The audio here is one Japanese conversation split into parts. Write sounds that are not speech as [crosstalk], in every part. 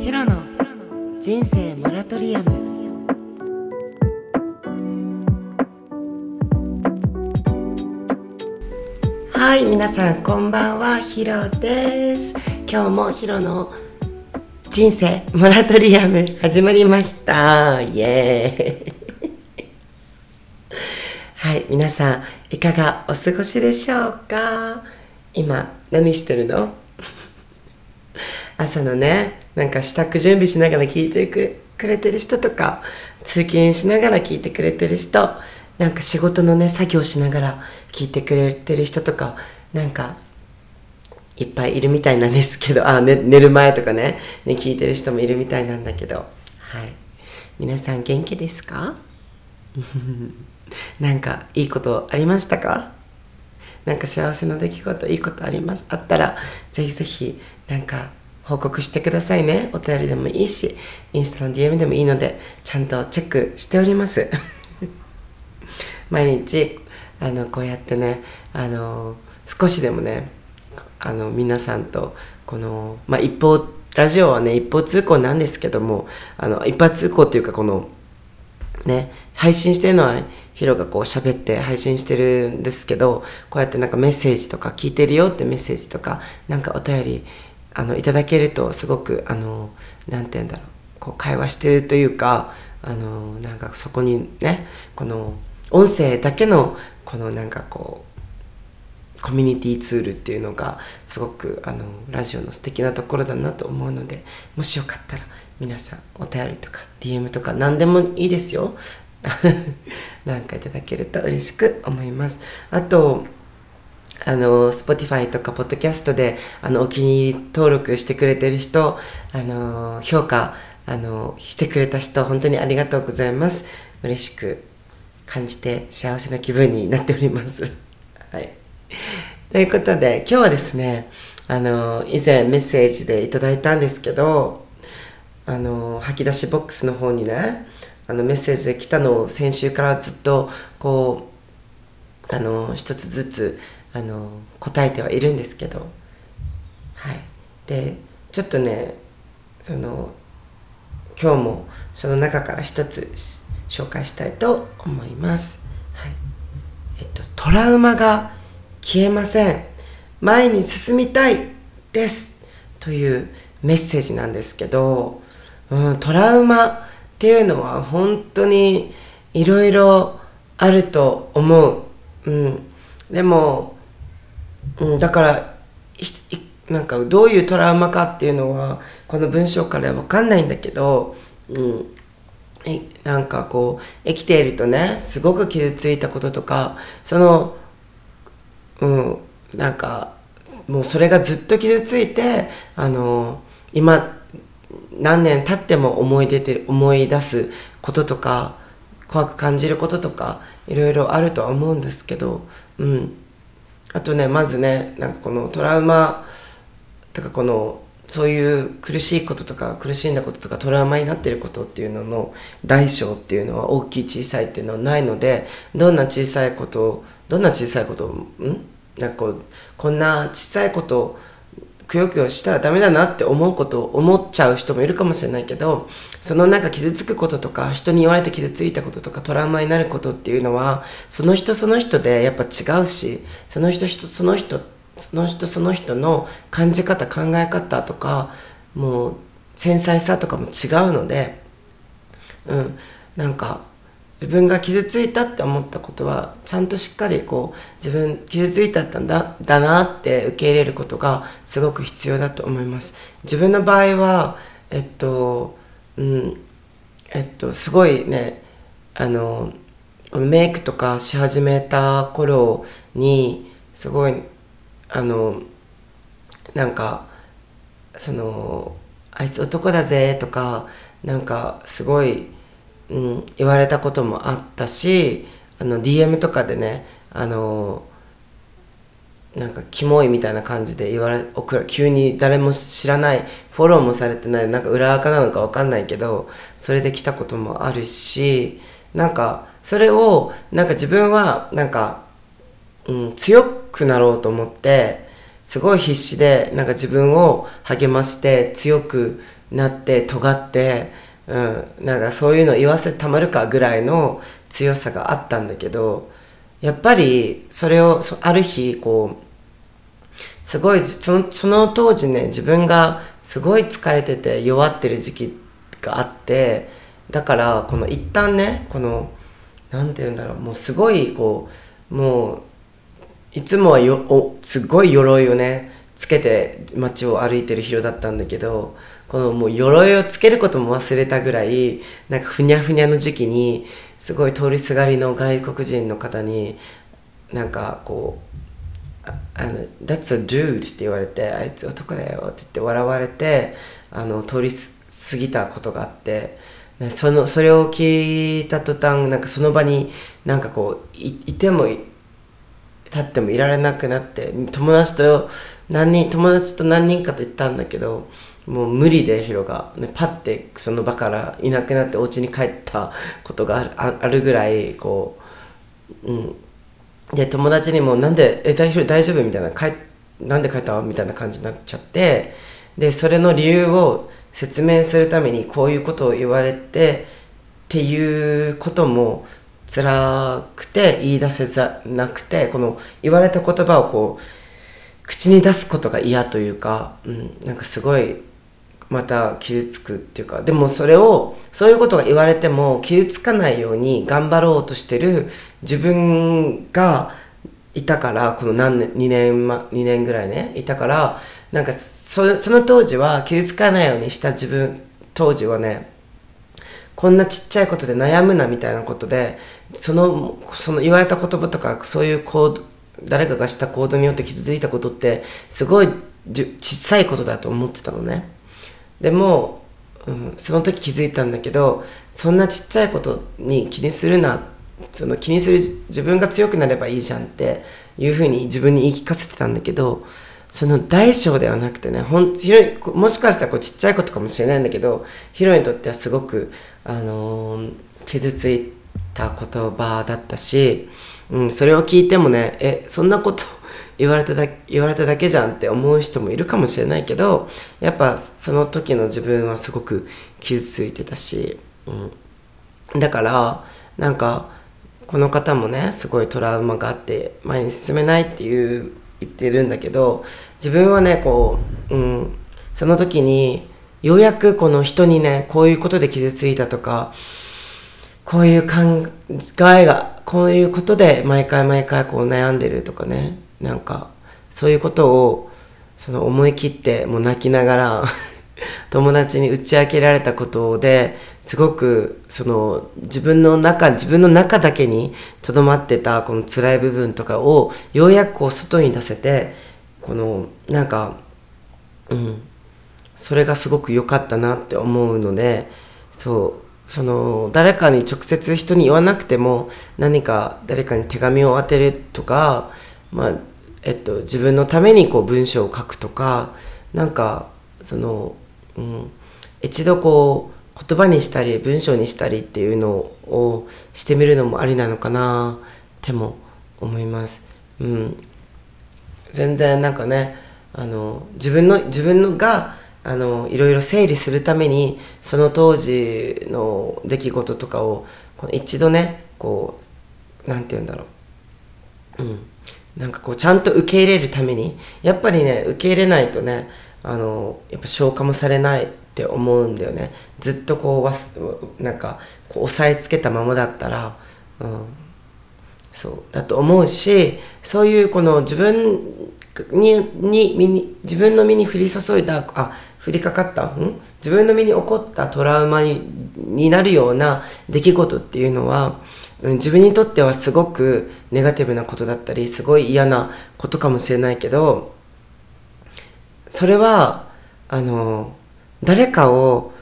ヒロの人生モラトリアム。はい皆さんこんばんは。ヒロです。今日もヒロの人生モラトリアム始まりました。イエーイ。[laughs] はい皆さんいかがお過ごしでしょうか？今何してるの？朝のねなんか支度準備しながら聞いてくれてる人とか通勤しながら聞いてくれてる人なんか仕事のね作業しながら聞いてくれてる人とかなんかいっぱいいるみたいなんですけどあ、ね、寝る前とかねね聞いてる人もいるみたいなんだけど。はい。皆さん元気ですか？[laughs] なんかいいことありましたか？なんか幸せな出来事いいことあります？あったらぜひぜひなんか報告してくださいね。お便りでもいいしインスタの DM でもいいのでちゃんとチェックしております。[laughs] 毎日あのこうやってねあの少しでもねあの皆さんとこの、まあ、一方ラジオはね一方通行なんですけどもあの一方通行っていうかこのね配信してるのはヒロがこう喋って配信してるんですけどこうやってなんかメッセージとか聞いてるよってメッセージとかなんかお便りあのいただけるとすごくあのなんて言うんだろう。こう会話してるというかあのなんかそこにねこの音声だけのこのなんかこうコミュニティツールっていうのがすごくあのラジオの素敵なところだなと思うのでもしよかったら皆さんお便りとか DM とか何でもいいですよ。[laughs] なんかいただけると嬉しく思います。あとあの Spotify とか Podcast であのお気に入り登録してくれてる人あの評価あのしてくれた人本当にありがとうございます。嬉しく感じて幸せな気分になっております。[laughs] はい。ということで今日はですねあの以前メッセージでいただいたんですけどあの吐き出しボックスの方にねあのメッセージで来たのを先週からずっとこうあの一つずつあの答えてはいるんですけどはい。でちょっとねその今日もその中から一つ紹介したいと思います、はい。えっと、トラウマが消えません。前に進みたいです。というメッセージなんですけど、うん、トラウマっていうのは本当にいろいろあると思う、うん、でもうん、だからなんかどういうトラウマかっていうのはこの文章から分かんないんだけど、うん、なんかこう生きているとねすごく傷ついたこととかそのうんなんかもうそれがずっと傷ついてあの今何年経っても思い出て思い出すこととか怖く感じることとかいろいろあるとは思うんですけど、うん、あとねまずねなんかこのトラウマとかこのそういう苦しいこととか苦しんだこととかトラウマになってることっていうのの大小っていうのは大きい小さいっていうのはないのでどんな小さいことどんな小さいことん？なんかこうこんな小さいことくよくよしたらダメだなって思うことを思っちゃう人もいるかもしれないけどそのなんか傷つくこととか人に言われて傷ついたこととかトラウマになることっていうのはその人その人でやっぱ違うしその人その人その人その人の感じ方考え方とかもう繊細さとかも違うのでうんなんか自分が傷ついたって思ったことはちゃんとしっかりこう自分傷ついたんだだなって受け入れることがすごく必要だと思います。自分の場合はえっとうんえっとすごいねあのこのメイクとかし始めた頃にすごいあのなんかそのあいつ男だぜとかなんかすごいうん、言われたこともあったしあの DM とかでねあのなんかキモいみたいな感じで言われ急に誰も知らないフォローもされてないなんか裏垢なのか分かんないけどそれで来たこともあるしなんかそれをなんか自分はなんか、うん、強くなろうと思ってすごい必死でなんか自分を励まして強くなって尖って、うん、なんかそういうの言わせたまるかぐらいの強さがあったんだけどやっぱりそれをある日こうすごいそのその当時ね自分がすごい疲れてて弱ってる時期があってだからこの一旦ねこのなんて言うんだろうもうすごいこうもういつもはよおすごい鎧をねつけて街を歩いてるヒロだったんだけどこのもう鎧をつけることも忘れたぐらいなんかふにゃふにゃの時期にすごい通りすがりの外国人の方になんかこうあの「That's a dude」って言われて「あいつ男だよ」って言って笑われてあの通り過ぎたことがあってそのそれを聞いた途端なんかその場になんかこういいても立ってもいられなくなって友達と何人友達と何人かと行ったんだけどもう無理でヒロが、ね、パッてその場からいなくなってお家に帰ったことがあるあるぐらいこう、うん、で友達にも「なんで？え大ヒロ大丈夫?」みたいな帰「なんで帰った?」みたいな感じになっちゃってでそれの理由を説明するためにこういうことを言われてっていうことも辛くて言い出せざなくてこの言われた言葉をこう口に出すことが嫌というか、うん、なんかすごいまた傷つくっていうかでもそれをそういうことが言われても傷つかないように頑張ろうとしてる自分がいたからこの何年2年,、ま、2年ぐらいねいたからなんかそその当時は傷つかないようにした自分当時はねこんなちっちゃいことで悩むなみたいなことでそのその言われた言葉とかそういう行動誰かがした行動によって傷ついたことってすごい小さいことだと思ってたのね。でも、うん、その時気づいたんだけどそんなちっちゃいことに気にするなその気にする自分が強くなればいいじゃんっていうふうに自分に言い聞かせてたんだけどその大小ではなくてねほんヒロもしかしたらこうちっちゃいことかもしれないんだけどヒロにとってはすごく、あのー傷ついた言葉だったし、うん、それを聞いてもねえそんなこと言われただ言われただけじゃんって思う人もいるかもしれないけどやっぱその時の自分はすごく傷ついてたし、うん、だからなんかこの方もねすごいトラウマがあって前に進めないっていう言ってるんだけど自分はねこう、うん、その時にようやくこの人にねこういうことで傷ついたとかこういう考えがこういうことで毎回毎回こう悩んでるとかね。なんかそういうことをその思い切ってもう泣きながら [laughs] 友達に打ち明けられたことですごくその自分の中自分の中だけにとどまってたこの辛い部分とかをようやくこう外に出せてこのなんかうんそれがすごく良かったなって思うのでそうその誰かに直接人に言わなくても何か誰かに手紙を当てるとか、まあえっと、自分のためにこう文章を書くとかなんかその、うん、一度こう言葉にしたり文章にしたりっていうのをしてみるのもありなのかなっても思います。うん、全然なんかねあの自分の自分のがあのいろいろ整理するためにその当時の出来事とかを一度ねこうなんて言うんだろう、うん、なんかこうちゃんと受け入れるためにやっぱりね受け入れないとねあのやっぱ消化もされないって思うんだよね。ずっとこうわすなんかこう押さえつけたままだったら、うん、そう。だと思うしそういうこの自分にに身に自分の身に降り注いだあ降りかかったん？自分の身に起こったトラウマにになるような出来事っていうのは、自分にとってはすごくネガティブなことだったりすごい嫌なことかもしれないけどそれはあの誰かを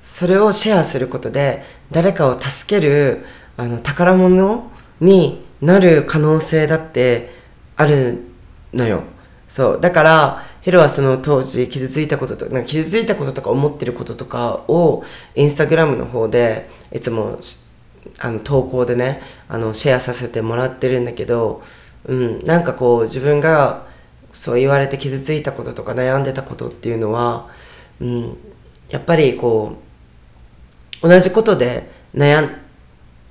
それをシェアすることで誰かを助けるあの宝物になる可能性だってあるのよ。そう。だからヒロはその当時傷ついたこととか傷ついたこととか思ってることとかをインスタグラムの方でいつもあの投稿でねあのシェアさせてもらってるんだけど、うん、なんかこう自分がそう言われて傷ついたこととか悩んでたことっていうのは、うん、やっぱりこう同じことで悩ん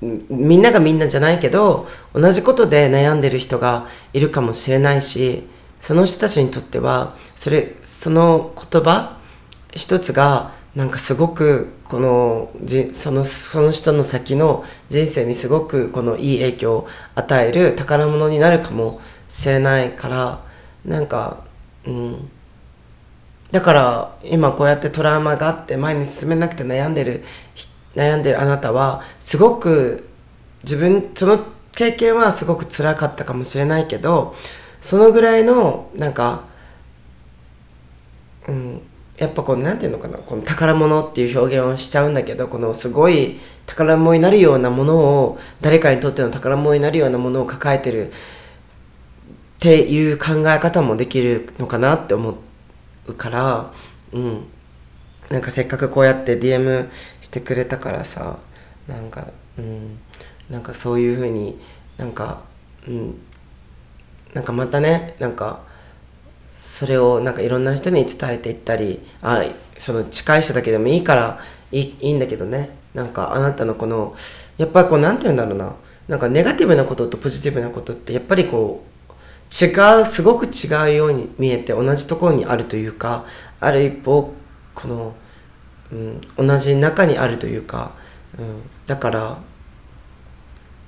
みんながみんなじゃないけど同じことで悩んでる人がいるかもしれないしその人たちにとってはそれその言葉一つがなんかすごくこのそのその人の先の人生にすごくこのいい影響を与える宝物になるかもしれないからなんかうん。だから今こうやってトラウマがあって前に進めなくて悩んでる悩んでるあなたはすごく自分その経験はすごく辛かったかもしれないけどそのぐらいのなんか、やっぱこうなんていうのかなこの宝物っていう表現をしちゃうんだけどこのすごい宝物になるようなものを誰かにとっての宝物になるようなものを抱えてるっていう考え方もできるのかなって思うからうん。なんかせっかくこうやって DM してくれたからさなんかうん。なんかそういうふうになんかうん。なんかまたねなんかそれをなんかいろんな人に伝えていったりあその近い人だけでもいいからいいいんだけどね。なんかあなたのこのやっぱりこう何て言うんだろうな。なんかネガティブなこととポジティブなことってやっぱりこう違うすごく違うように見えて同じところにあるというかある一方この、うん、同じ中にあるというか、うん、だから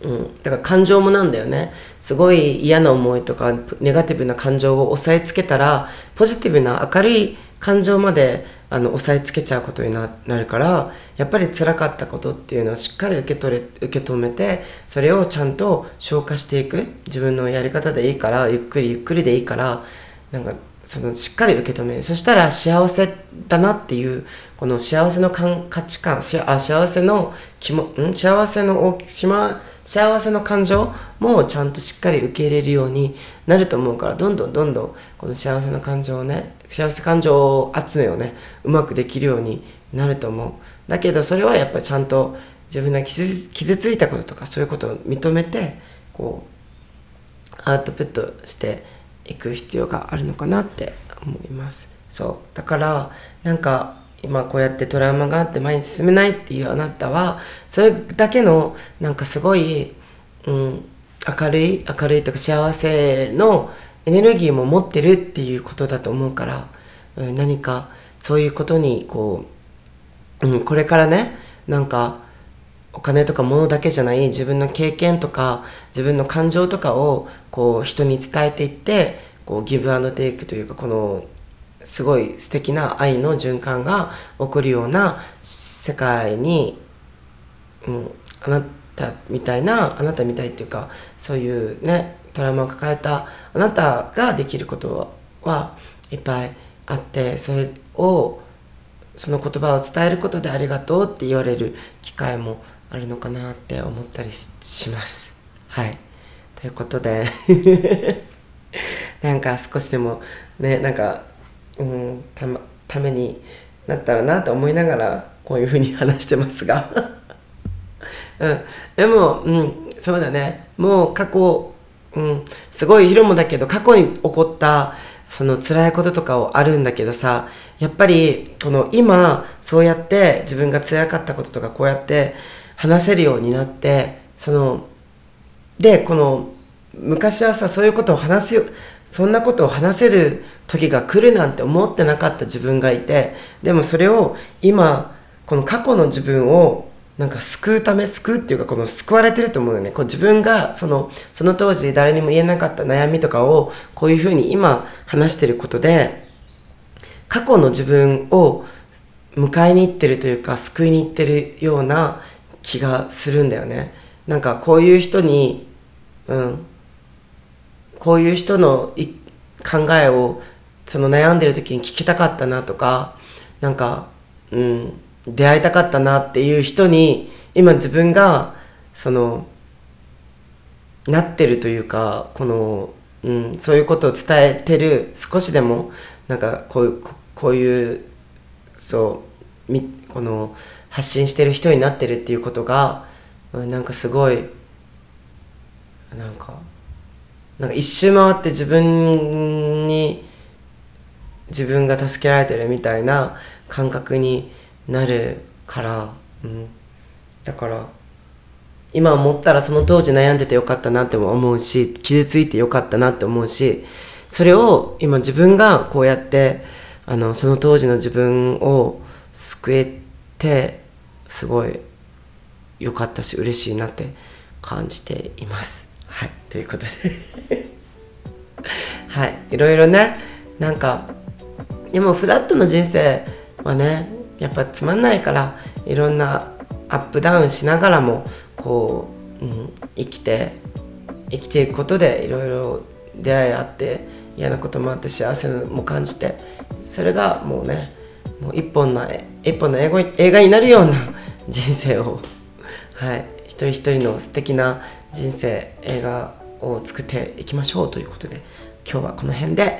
うん、だから感情もなんだよね。すごい嫌な思いとかネガティブな感情を押さえつけたらポジティブな明るい感情まであの押さえつけちゃうことになるからやっぱり辛かったことっていうのをしっかり受け取れ受け止めてそれをちゃんと消化していく。自分のやり方でいいからゆっくりゆっくりでいいからなんかそのしっかり受け止める。そしたら幸せだなっていうこの幸せの価値観あ幸せの気もん？幸せの大きしま幸せの感情もちゃんとしっかり受け入れるようになると思うからどんどんどんどんこの幸せの感情をね幸せ感情集めをねうまくできるようになると思う。だけどそれはやっぱりちゃんと自分が傷傷ついたこととかそういうことを認めてこうアウトプットしていく必要があるのかなって思います。そう。だからなんか今こうやってトラウマがあって前に進めないっていうあなたはそれだけのなんかすごい、うん、明るい明るいとか幸せのエネルギーも持ってるっていうことだと思うから、うん、何かそういうことにこう、うん、これからねなんかお金とか物だけじゃない自分の経験とか自分の感情とかをこう人に伝えていってこうギブアンドテイクというかこのすごい素敵な愛の循環が起こるような世界に、うん、あなたみたいなあなたみたいっていうかそういうねトラウマを抱えたあなたができることはいっぱいあってそれをその言葉を伝えることでありがとうって言われる機会もあるのかなって思ったりします。はい。ということで。[laughs] なんか少しでもねなんかうんた,、ま、ためになったらなと思いながらこういうふうに話してますが。[laughs] うん、でも、うん、そうだね。もう過去、うん、すごい広もだけど過去に起こったその辛いこととかをあるんだけどさやっぱりこの今そうやって自分が辛かったこととかこうやって話せるようになってそのでこの昔はさそういうことを話すよそんなことを話せる時が来るなんて思ってなかった自分がいてでもそれを今この過去の自分をなんか救うため救うっていうかこの救われてると思うよね。こう自分がそのその当時誰にも言えなかった悩みとかをこういうふうに今話してることで過去の自分を迎えに行ってるというか救いに行ってるような気がするんだよね。なんかこういう人にうんこういう人の考えをその悩んでる時に聞きたかったなとかなんかうん出会いたかったなっていう人に今自分がそのなってるというかこの、うん、そういうことを伝えてる少しでもなんかこういうこういうそうこの発信してる人になってるっていうことがなんかすごいなんかなんか一周回って自分に自分が助けられてるみたいな感覚になるから、うん、だから今思ったらその当時悩んでてよかったなって思うし傷ついてよかったなって思うしそれを今自分がこうやってあのその当時の自分を救えてすごい良かったし嬉しいなって感じています。はいということで [laughs] はいいろいろねなんかでもフラットの人生はねやっぱつまんないからいろんなアップダウンしながらもこう、うん、生きて生きていくことでいろいろ出会いあって嫌なこともあって幸せも感じてそれがもうねもう一本の一本の英語映画になるような [laughs] 人生をはい一人一人の素敵な人生映画を作っていきましょうということで今日はこの辺で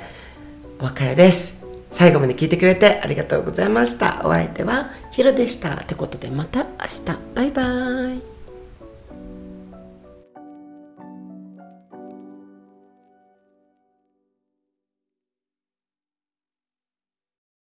お別れです。最後まで聞いてくれてありがとうございました。お相手はヒロでした。ってことでまた明日。バイバーイ。